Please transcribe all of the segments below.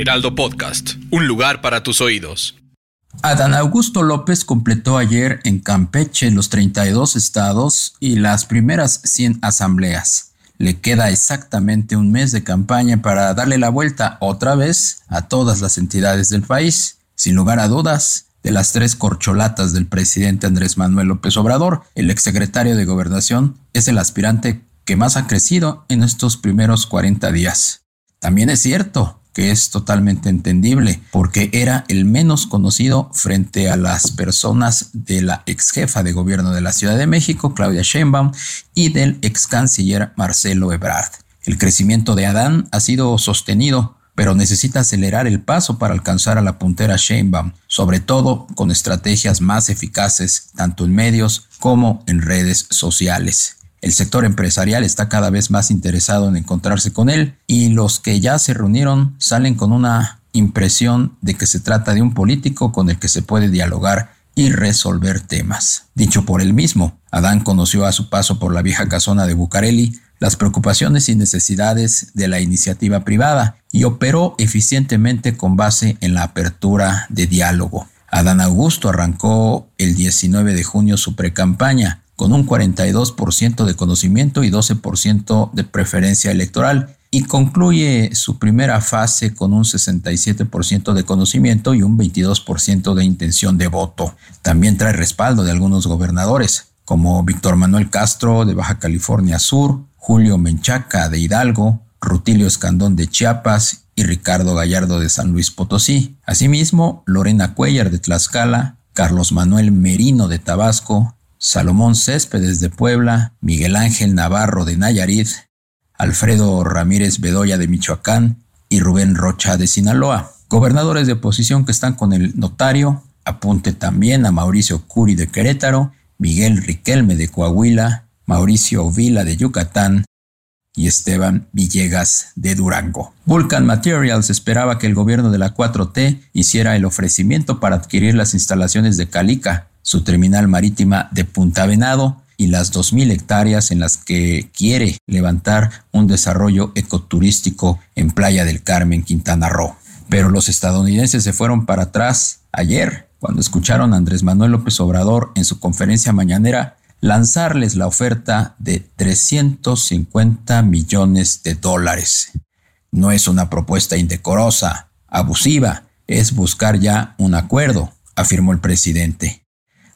Heraldo Podcast, un lugar para tus oídos. Adán Augusto López completó ayer en Campeche los 32 estados y las primeras 100 asambleas. Le queda exactamente un mes de campaña para darle la vuelta otra vez a todas las entidades del país. Sin lugar a dudas, de las tres corcholatas del presidente Andrés Manuel López Obrador, el exsecretario de Gobernación es el aspirante que más ha crecido en estos primeros 40 días. También es cierto que es totalmente entendible porque era el menos conocido frente a las personas de la ex jefa de gobierno de la Ciudad de México, Claudia Sheinbaum, y del ex canciller Marcelo Ebrard. El crecimiento de Adán ha sido sostenido pero necesita acelerar el paso para alcanzar a la puntera Sheinbaum, sobre todo con estrategias más eficaces tanto en medios como en redes sociales. El sector empresarial está cada vez más interesado en encontrarse con él y los que ya se reunieron salen con una impresión de que se trata de un político con el que se puede dialogar y resolver temas. Dicho por él mismo, Adán conoció a su paso por la vieja casona de Bucareli las preocupaciones y necesidades de la iniciativa privada y operó eficientemente con base en la apertura de diálogo. Adán Augusto arrancó el 19 de junio su precampaña con un 42% de conocimiento y 12% de preferencia electoral y concluye su primera fase con un 67% de conocimiento y un 22% de intención de voto. También trae respaldo de algunos gobernadores, como Víctor Manuel Castro de Baja California Sur, Julio Menchaca de Hidalgo, Rutilio Escandón de Chiapas y Ricardo Gallardo de San Luis Potosí. Asimismo, Lorena Cuellar de Tlaxcala, Carlos Manuel Merino de Tabasco, Salomón Céspedes de Puebla, Miguel Ángel Navarro de Nayarit, Alfredo Ramírez Bedoya de Michoacán y Rubén Rocha de Sinaloa. Gobernadores de oposición que están con el notario, apunte también a Mauricio Curi de Querétaro, Miguel Riquelme de Coahuila, Mauricio Vila de Yucatán y Esteban Villegas de Durango. Vulcan Materials esperaba que el gobierno de la 4T hiciera el ofrecimiento para adquirir las instalaciones de Calica, su terminal marítima de Punta Venado, y las 2.000 hectáreas en las que quiere levantar un desarrollo ecoturístico en Playa del Carmen, Quintana Roo. Pero los estadounidenses se fueron para atrás ayer cuando escucharon a Andrés Manuel López Obrador en su conferencia mañanera lanzarles la oferta de 350 millones de dólares. No es una propuesta indecorosa, abusiva, es buscar ya un acuerdo, afirmó el presidente.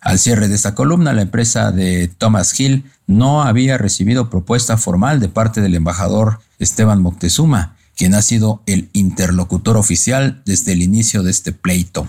Al cierre de esta columna, la empresa de Thomas Hill no había recibido propuesta formal de parte del embajador Esteban Moctezuma, quien ha sido el interlocutor oficial desde el inicio de este pleito.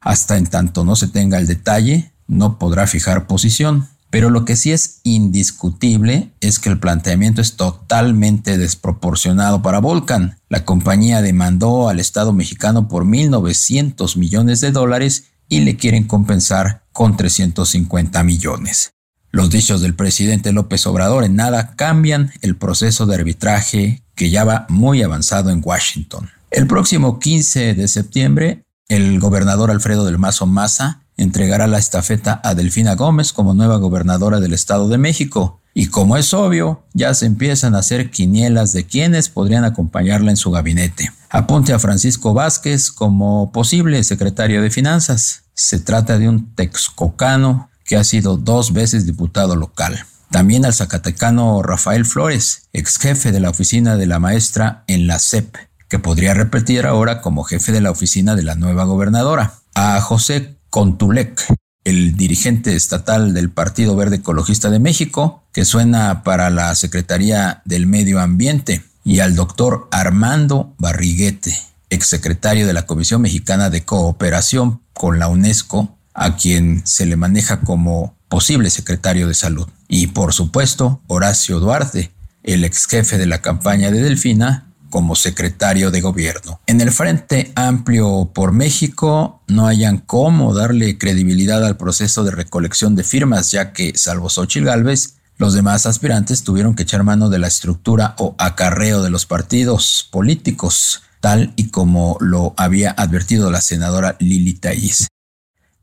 Hasta en tanto no se tenga el detalle, no podrá fijar posición. Pero lo que sí es indiscutible es que el planteamiento es totalmente desproporcionado para Volcan. La compañía demandó al Estado mexicano por 1.900 millones de dólares y le quieren compensar con 350 millones. Los dichos del presidente López Obrador en nada cambian el proceso de arbitraje que ya va muy avanzado en Washington. El próximo 15 de septiembre, el gobernador Alfredo del Mazo Maza entregará la estafeta a Delfina Gómez como nueva gobernadora del Estado de México. Y como es obvio, ya se empiezan a hacer quinielas de quienes podrían acompañarla en su gabinete. Apunte a Francisco Vázquez como posible secretario de Finanzas. Se trata de un texcocano que ha sido dos veces diputado local. También al zacatecano Rafael Flores, ex jefe de la oficina de la maestra en la CEP, que podría repetir ahora como jefe de la oficina de la nueva gobernadora. A José Contulec, el dirigente estatal del Partido Verde Ecologista de México, que suena para la Secretaría del Medio Ambiente, y al doctor Armando Barriguete, exsecretario de la Comisión Mexicana de Cooperación con la UNESCO, a quien se le maneja como posible secretario de salud. Y por supuesto, Horacio Duarte, el ex jefe de la campaña de Delfina, como secretario de gobierno. En el Frente Amplio por México no hayan cómo darle credibilidad al proceso de recolección de firmas, ya que, salvo Xochitl Gálvez, los demás aspirantes tuvieron que echar mano de la estructura o acarreo de los partidos políticos, tal y como lo había advertido la senadora Lili Taiz.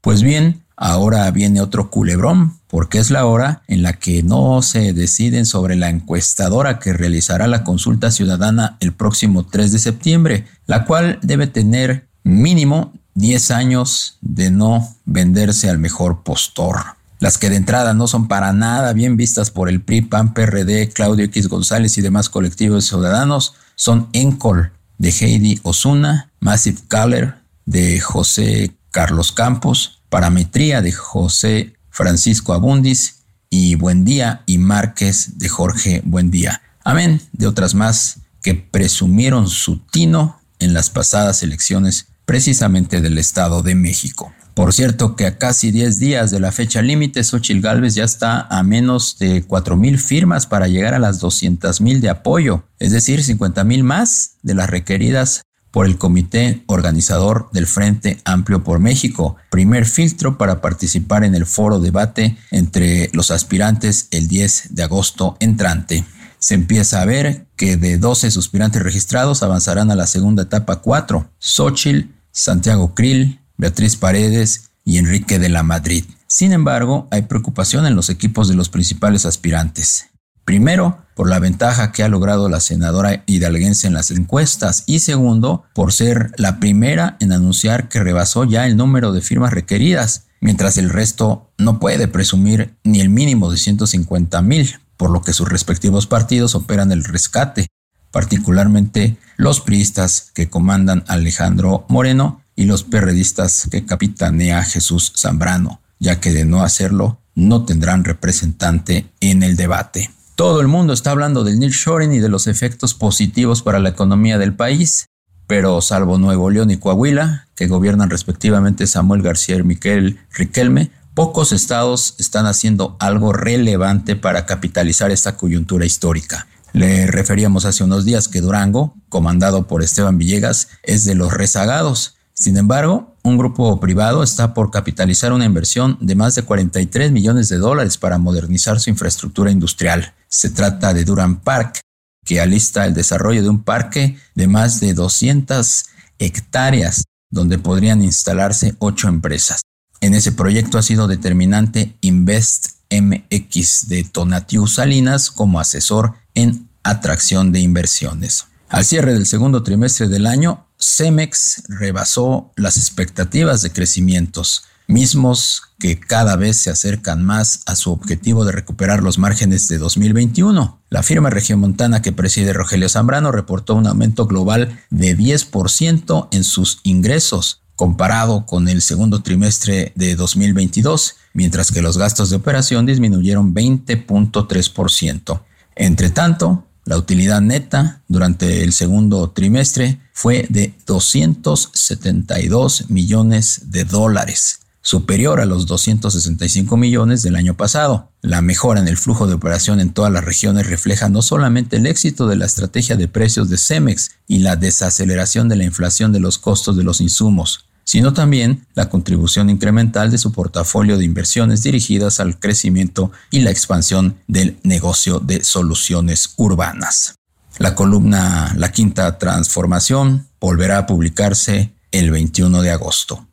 Pues bien, ahora viene otro culebrón, porque es la hora en la que no se deciden sobre la encuestadora que realizará la consulta ciudadana el próximo 3 de septiembre, la cual debe tener mínimo 10 años de no venderse al mejor postor. Las que de entrada no son para nada bien vistas por el PRI, PAN, PRD, Claudio X González y demás colectivos ciudadanos son Encol de Heidi Osuna, Massive Color de José Carlos Campos, Parametría de José Francisco Abundis y Buendía y Márquez de Jorge Buendía. Amén de otras más que presumieron su tino en las pasadas elecciones precisamente del Estado de México. Por cierto que a casi 10 días de la fecha límite, Xochil Gálvez ya está a menos de 4 mil firmas para llegar a las 200 mil de apoyo, es decir, 50 mil más de las requeridas por el Comité Organizador del Frente Amplio por México, primer filtro para participar en el foro debate entre los aspirantes el 10 de agosto entrante. Se empieza a ver que de 12 aspirantes registrados avanzarán a la segunda etapa 4, Xochitl, Santiago Krill, Beatriz Paredes y Enrique de la Madrid. Sin embargo, hay preocupación en los equipos de los principales aspirantes. Primero, por la ventaja que ha logrado la senadora hidalguense en las encuestas y segundo, por ser la primera en anunciar que rebasó ya el número de firmas requeridas, mientras el resto no puede presumir ni el mínimo de 150 mil, por lo que sus respectivos partidos operan el rescate, particularmente los priistas que comandan Alejandro Moreno y los perredistas que capitanea Jesús Zambrano, ya que de no hacerlo no tendrán representante en el debate. Todo el mundo está hablando del nearshoring y de los efectos positivos para la economía del país, pero salvo Nuevo León y Coahuila, que gobiernan respectivamente Samuel García y Miquel Riquelme, pocos estados están haciendo algo relevante para capitalizar esta coyuntura histórica. Le referíamos hace unos días que Durango, comandado por Esteban Villegas, es de los rezagados. Sin embargo, un grupo privado está por capitalizar una inversión de más de 43 millones de dólares para modernizar su infraestructura industrial. Se trata de Durham Park, que alista el desarrollo de un parque de más de 200 hectáreas, donde podrían instalarse ocho empresas. En ese proyecto ha sido determinante Invest MX de Tonatiu Salinas como asesor en atracción de inversiones. Al cierre del segundo trimestre del año, Cemex rebasó las expectativas de crecimientos, mismos que cada vez se acercan más a su objetivo de recuperar los márgenes de 2021. La firma regiomontana que preside Rogelio Zambrano reportó un aumento global de 10% en sus ingresos comparado con el segundo trimestre de 2022, mientras que los gastos de operación disminuyeron 20.3%. Entre tanto, la utilidad neta durante el segundo trimestre fue de 272 millones de dólares, superior a los 265 millones del año pasado. La mejora en el flujo de operación en todas las regiones refleja no solamente el éxito de la estrategia de precios de Cemex y la desaceleración de la inflación de los costos de los insumos, sino también la contribución incremental de su portafolio de inversiones dirigidas al crecimiento y la expansión del negocio de soluciones urbanas. La columna La Quinta Transformación volverá a publicarse el 21 de agosto.